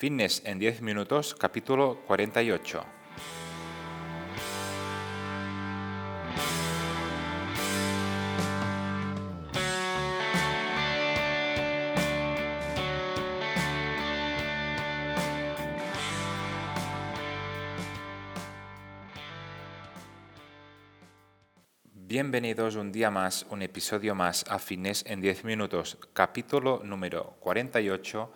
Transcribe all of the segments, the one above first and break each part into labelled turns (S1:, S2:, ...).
S1: Fitness en 10 minutos, capítulo 48. Bienvenidos un día más, un episodio más a Fitness en 10 minutos, capítulo número 48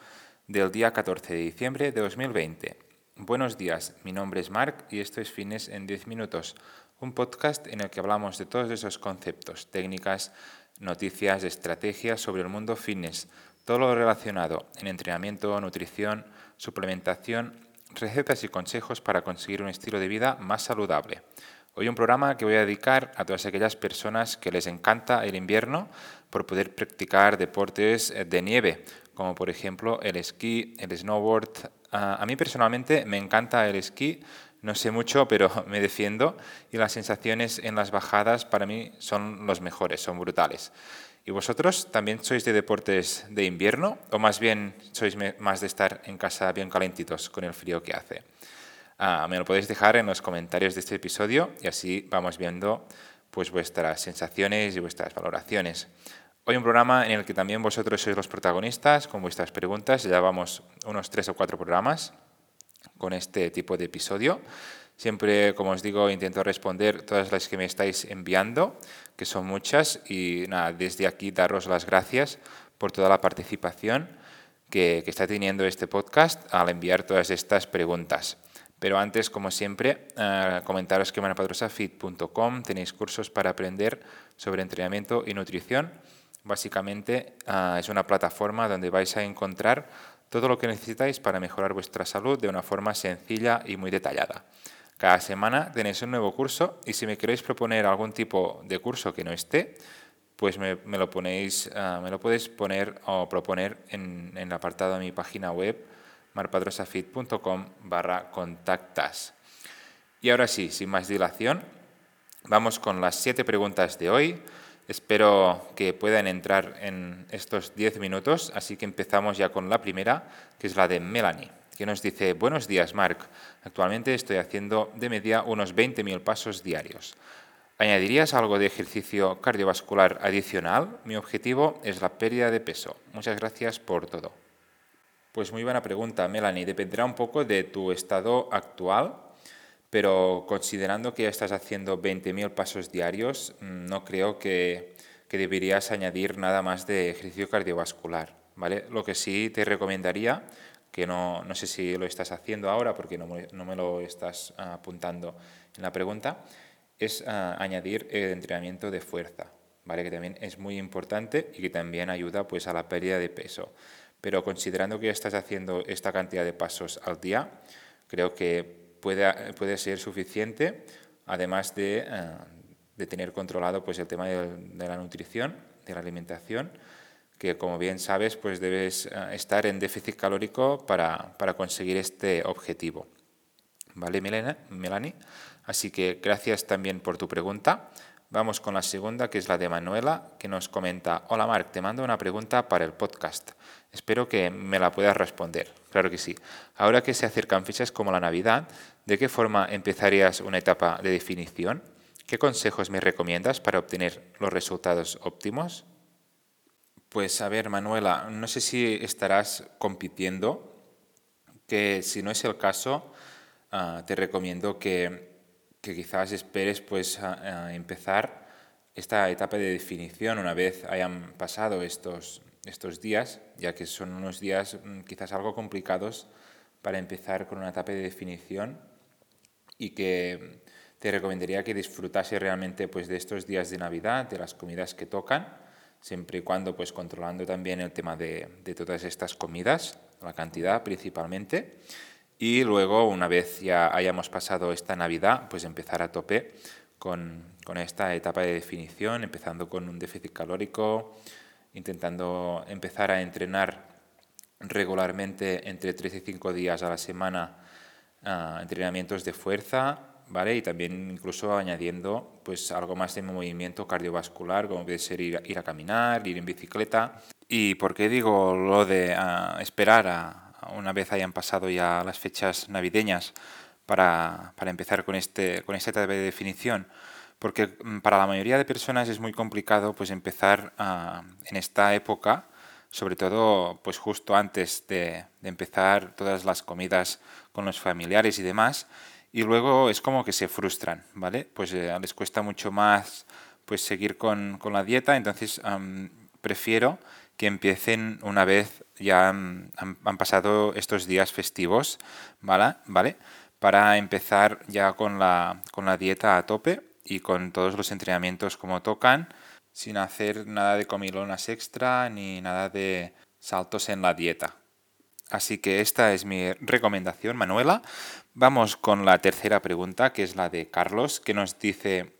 S1: del día 14 de diciembre de 2020. Buenos días, mi nombre es Marc y esto es Fitness en 10 minutos, un podcast en el que hablamos de todos esos conceptos, técnicas, noticias, estrategias sobre el mundo fitness, todo lo relacionado en entrenamiento, nutrición, suplementación, recetas y consejos para conseguir un estilo de vida más saludable. Hoy un programa que voy a dedicar a todas aquellas personas que les encanta el invierno por poder practicar deportes de nieve, como por ejemplo el esquí, el snowboard. a mí personalmente me encanta el esquí, no sé mucho, pero me defiendo y las sensaciones en las bajadas para mí son los mejores, son brutales. ¿Y vosotros también sois de deportes de invierno o más bien sois más de estar en casa bien calentitos con el frío que hace? Ah, me lo podéis dejar en los comentarios de este episodio y así vamos viendo pues vuestras sensaciones y vuestras valoraciones. Hoy un programa en el que también vosotros sois los protagonistas con vuestras preguntas. Ya vamos unos tres o cuatro programas con este tipo de episodio. Siempre, como os digo, intento responder todas las que me estáis enviando, que son muchas, y nada, desde aquí daros las gracias por toda la participación que, está teniendo este podcast al enviar todas estas preguntas. Pero antes, como siempre, eh, comentaros que manapadrosafit.com tenéis cursos para aprender sobre entrenamiento y nutrición Básicamente ah, es una plataforma donde vais a encontrar todo lo que necesitáis para mejorar vuestra salud de una forma sencilla y muy detallada. Cada semana tenéis un nuevo curso y si me queréis proponer algún tipo de curso que no esté, pues me, lo, ponéis, ah, me lo podéis poner o proponer en, en el apartado de mi página web marpadrosafit.com barra contactas. Y ahora sí, sin más dilación, vamos con las siete preguntas de hoy. Espero que puedan entrar en estos 10 minutos, así que empezamos ya con la primera, que es la de Melanie, que nos dice, buenos días Marc, actualmente estoy haciendo de media unos 20.000 pasos diarios. ¿Añadirías algo de ejercicio cardiovascular adicional? Mi objetivo es la pérdida de peso. Muchas gracias por todo. Pues muy buena pregunta, Melanie. Dependerá un poco de tu estado actual pero considerando que ya estás haciendo 20.000 pasos diarios, mm, no creo que, deberías añadir nada más de ejercicio cardiovascular. ¿vale? Lo que sí te recomendaría, que no, no sé si lo estás haciendo ahora porque no no me lo estás ah, apuntando en la pregunta, es ah, añadir el entrenamiento de fuerza, ¿vale? que también es muy importante y que también ayuda pues, a la pérdida de peso. Pero considerando que ya estás haciendo esta cantidad de pasos al día, creo que puede, ser suficiente, además de, eh, tener controlado pues, el tema de, la nutrición, de la alimentación, que como bien sabes, pues debes eh, estar en déficit calórico para, conseguir este objetivo. ¿Vale, Melanie? Así que gracias también por tu pregunta. Vamos con la segunda, que es la de Manuela, que nos comenta, hola Marc, te mando una pregunta para el podcast. Espero que me la puedas responder. Claro que sí. Ahora que se acercan fechas como la Navidad, ¿de qué forma empezarías una etapa de definición? ¿Qué consejos me recomiendas para obtener los resultados óptimos? Pues a ver, Manuela, no sé si estarás compitiendo, que si no es el caso, ah, te recomiendo que que quizás esperes pues empezar esta etapa de definición una vez hayan pasado estos, estos días, ya que son unos días mm, quizás algo complicados para empezar con una etapa de definición y que te recomendaría que disfrutase realmente pues, de estos días de Navidad, de las comidas que tocan, siempre y cuando pues, controlando también el tema de, de todas estas comidas, la cantidad principalmente, y luego, una vez ya hayamos pasado esta Navidad, pues empezar a tope con, con esta etapa de definición, empezando con un déficit calórico, intentando empezar a entrenar regularmente entre 3 y 5 días a la semana uh, entrenamientos de fuerza, ¿vale? Y también incluso añadiendo pues algo más de movimiento cardiovascular, como puede ser ir, ir a caminar, ir en bicicleta. ¿Y por qué digo lo de uh, esperar a, una vez hayan pasado ya las fechas navideñas para, empezar con, este, con esta etapa de definición, porque mm, para la mayoría de personas es muy complicado pues empezar ah, en esta época, sobre todo pues justo antes de, empezar todas las comidas con los familiares y demás, y luego es como que se frustran, ¿vale? Pues eh, les cuesta mucho más pues seguir con, la dieta, entonces prefiero que empiecen una vez ya han, pasado estos días festivos, ¿vale? ¿vale? Para empezar ya con la, con la dieta a tope y con todos los entrenamientos como tocan, sin hacer nada de comilonas extra ni nada de saltos en la dieta. Así que esta es mi recomendación, Manuela. Vamos con la tercera pregunta, que es la de Carlos, que nos dice,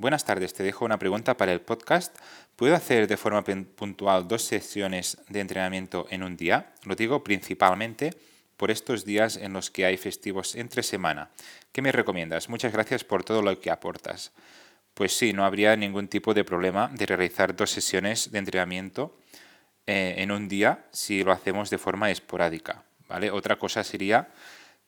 S1: Buenas tardes, te dejo una pregunta para el podcast. ¿Puedo hacer de forma puntual dos sesiones de entrenamiento en un día? Lo digo principalmente por estos días en los que hay festivos entre semana. ¿Qué me recomiendas? Muchas gracias por todo lo que aportas. Pues sí, no habría ningún tipo de problema de realizar dos sesiones de entrenamiento eh, en un día si lo hacemos de forma esporádica. ¿vale? Otra cosa sería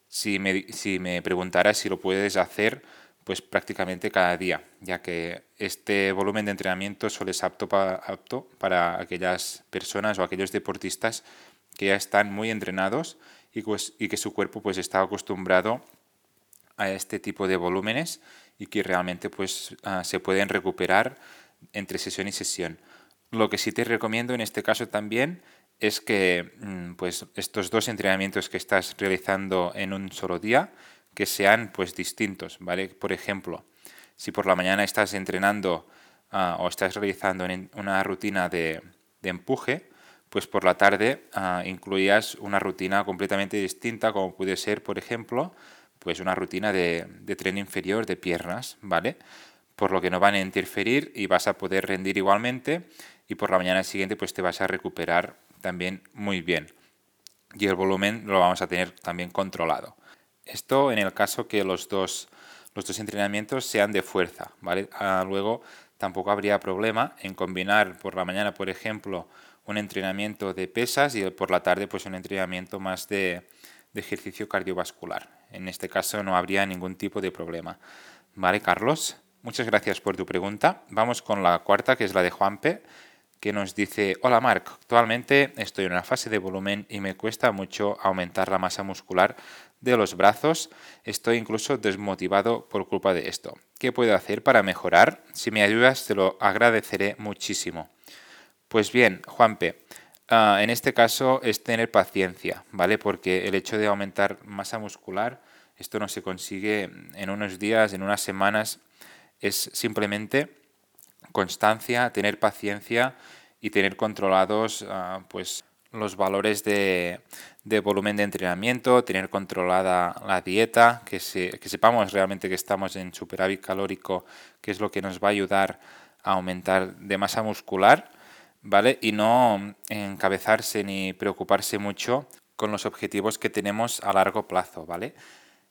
S1: si me, si me preguntaras si lo puedes hacer pues prácticamente cada día, ya que este volumen de entrenamiento solo es apto para, apto para aquellas personas o aquellos deportistas que ya están muy entrenados y, pues, y que su cuerpo pues está acostumbrado a este tipo de volúmenes y que realmente pues ah, se pueden recuperar entre sesión y sesión. Lo que sí te recomiendo en este caso también es que mm, pues estos dos entrenamientos que estás realizando en un solo día que sean pues distintos, ¿vale? Por ejemplo, si por la mañana estás entrenando ah, o estás realizando una rutina de, empuje, pues por la tarde uh, incluías una rutina completamente distinta, como puede ser, por ejemplo, pues una rutina de, de tren inferior de piernas, ¿vale? Por lo que no van a interferir y vas a poder rendir igualmente y por la mañana siguiente pues te vas a recuperar también muy bien. Y el volumen lo vamos a tener también controlado. Esto en el caso que los dos, los dos entrenamientos sean de fuerza, ¿vale? Ah, luego tampoco habría problema en combinar por la mañana, por ejemplo, un entrenamiento de pesas y por la tarde pues un entrenamiento más de, de ejercicio cardiovascular. En este caso no habría ningún tipo de problema. ¿Vale, Carlos? Muchas gracias por tu pregunta. Vamos con la cuarta, que es la de Juanpe, que nos dice, hola Marc, actualmente estoy en una fase de volumen y me cuesta mucho aumentar la masa muscular de los brazos. Estoy incluso desmotivado por culpa de esto. ¿Qué puedo hacer para mejorar? Si me ayudas te lo agradeceré muchísimo. Pues bien, Juanpe, ah, en este caso es tener paciencia, ¿vale? Porque el hecho de aumentar masa muscular, esto no se consigue en unos días, en unas semanas, es simplemente constancia, tener paciencia y tener controlados ah, pues los valores de, volumen de entrenamiento, tener controlada la dieta, que, que sepamos realmente que estamos en superávit calórico, que es lo que nos va a ayudar a aumentar de masa muscular, ¿vale? Y no encabezarse ni preocuparse mucho con los objetivos que tenemos a largo plazo, ¿vale?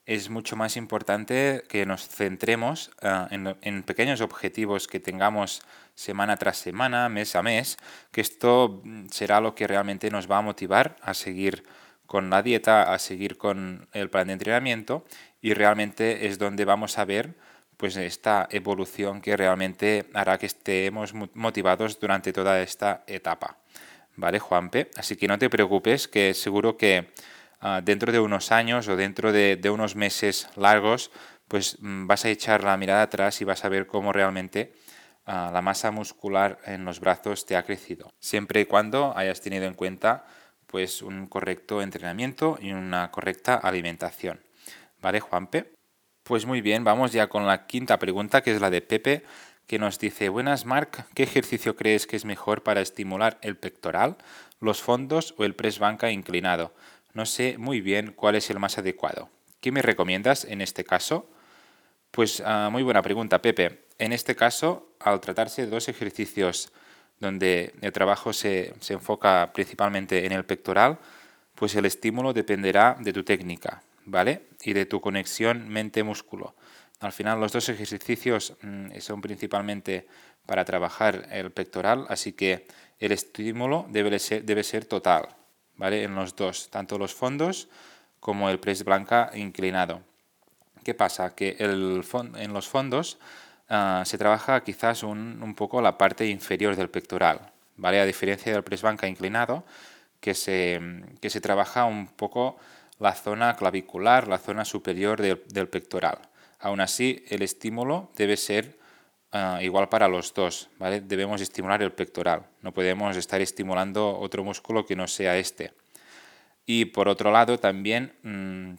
S1: Es mucho más importante que nos centremos ah, en pequeños objetivos que tengamos semana tras semana, mes a mes, que esto mm, será lo que realmente nos va a motivar a seguir con la dieta, a seguir con el plan de entrenamiento y realmente es donde vamos a ver pues esta evolución que realmente hará que estemos motivados durante toda esta etapa. ¿Vale, Juanpe? Así que no te preocupes, que seguro que ah, dentro de unos años o dentro de, unos meses largos, pues mm, vas a echar la mirada atrás y vas a ver cómo realmente la masa muscular en los brazos te ha crecido, siempre y cuando hayas tenido en cuenta pues un correcto entrenamiento y una correcta alimentación. ¿Vale, Juanpe? Pues muy bien, vamos ya con la quinta pregunta, que es la de Pepe, que nos dice, buenas Marc, ¿qué ejercicio crees que es mejor para estimular el pectoral, los fondos o el press banca inclinado? No sé muy bien cuál es el más adecuado. ¿Qué me recomiendas en este caso? Pues ah, muy buena pregunta, Pepe. En este caso, al tratarse de dos ejercicios donde el trabajo se, enfoca principalmente en el pectoral, pues el estímulo dependerá de tu técnica, ¿vale? Y de tu conexión mente-músculo. Al final los dos ejercicios mm, son principalmente para trabajar el pectoral, así que el estímulo debe ser, debe ser total, ¿vale? En los dos, tanto los fondos como el press blanca inclinado. ¿Qué pasa? Que el en los fondos ah, se trabaja quizás un, poco la parte inferior del pectoral, ¿vale? A diferencia del press banca inclinado, que se, que se trabaja un poco la zona clavicular, la zona superior del, pectoral. Aún así, el estímulo debe ser ah, igual para los dos, ¿vale? Debemos estimular el pectoral, no podemos estar estimulando otro músculo que no sea este. Y por otro lado, también mm,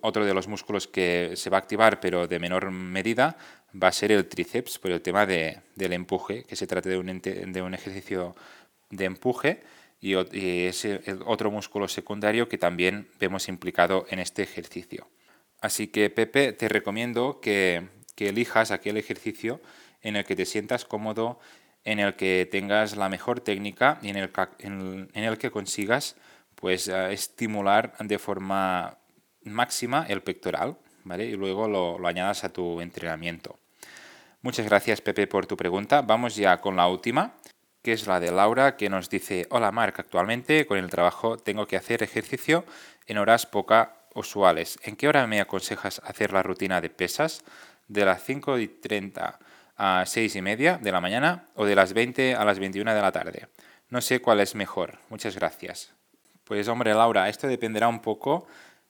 S1: otro de los músculos que se va a activar, pero de menor medida, va a ser el tríceps, por el tema de, del empuje, que se trata de un, de un ejercicio de empuje y, es otro músculo secundario que también vemos implicado en este ejercicio. Así que Pepe, te recomiendo que, elijas aquel ejercicio en el que te sientas cómodo, en el que tengas la mejor técnica y en el, en, el que consigas pues, estimular de forma máxima el pectoral, ¿vale? Y luego lo, lo añadas a tu entrenamiento. Muchas gracias, Pepe, por tu pregunta. Vamos ya con la última que es la de Laura, que nos dice, hola Marc, actualmente con el trabajo tengo que hacer ejercicio en horas poca usuales. ¿En qué hora me aconsejas hacer la rutina de pesas? ¿De las 5 y 30 a 6 y media de la mañana o de las 20 a las 21 de la tarde? No sé cuál es mejor. Muchas gracias. Pues hombre, Laura, esto dependerá un poco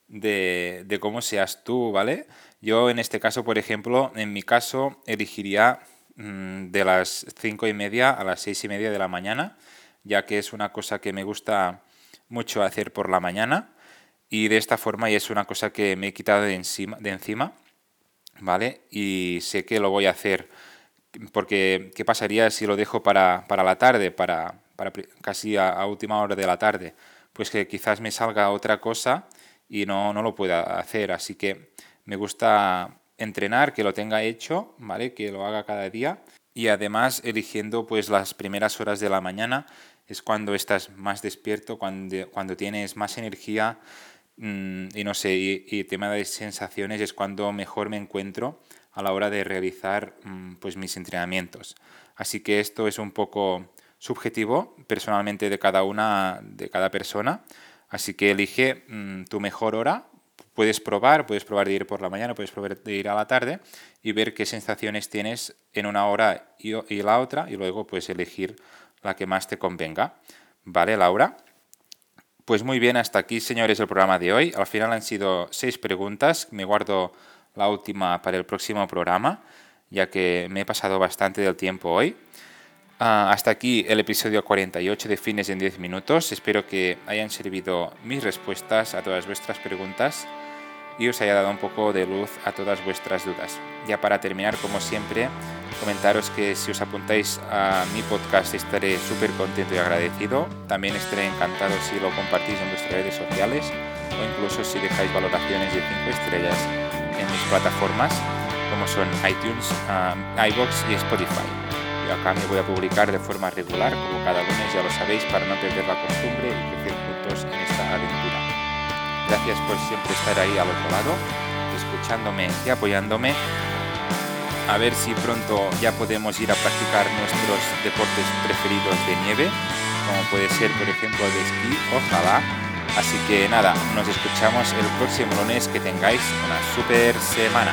S1: de, de cómo seas tú, ¿vale? Yo en este caso, por ejemplo, en mi caso elegiría Mm, de las cinco y media a las seis y media de la mañana, ya que es una cosa que me gusta mucho hacer por la mañana y de esta forma y es una cosa que me he quitado de encima, de encima ¿vale? Y sé que lo voy a hacer porque ¿qué pasaría si lo dejo para, la tarde, para, para casi a, última hora de la tarde? Pues que quizás me salga otra cosa y no, no lo pueda hacer, así que me gusta entrenar, que lo tenga hecho, ¿vale? Que lo haga cada día y además eligiendo pues las primeras horas de la mañana es cuando estás más despierto, cuando, cuando tienes más energía y no sé, y, tema de sensaciones es cuando mejor me encuentro a la hora de realizar mm, pues mis entrenamientos. Así que esto es un poco subjetivo personalmente de cada una, de cada persona. Así que elige mm, tu mejor hora puedes probar, puedes probar de ir por la mañana, puedes probar de ir a la tarde y ver qué sensaciones tienes en una hora y, la otra y luego puedes elegir la que más te convenga. ¿Vale, Laura? Pues muy bien, hasta aquí, señores, el programa de hoy. Al final han sido seis preguntas. Me guardo la última para el próximo programa, ya que me he pasado bastante del tiempo hoy. Ah, hasta aquí el episodio 48 de Fines en 10 minutos. Espero que hayan servido mis respuestas a todas vuestras preguntas y os haya dado un poco de luz a todas vuestras dudas. Ya para terminar, como siempre, comentaros que si os apuntáis a mi podcast estaré súper contento y agradecido. También estaré encantado si lo compartís en vuestras redes sociales o incluso si dejáis valoraciones de 5 estrellas en mis plataformas como son iTunes, um, iBox y Spotify. Yo acá me voy a publicar de forma regular, como cada lunes ya lo sabéis, para no perder la costumbre y crecer juntos en aventura. Gracias por siempre estar ahí al otro lado, escuchándome y apoyándome. A ver si pronto ya podemos ir a practicar nuestros deportes preferidos de nieve, como puede ser por ejemplo el esquí, ojalá. Así que nada, nos escuchamos el próximo lunes, que tengáis una super semana.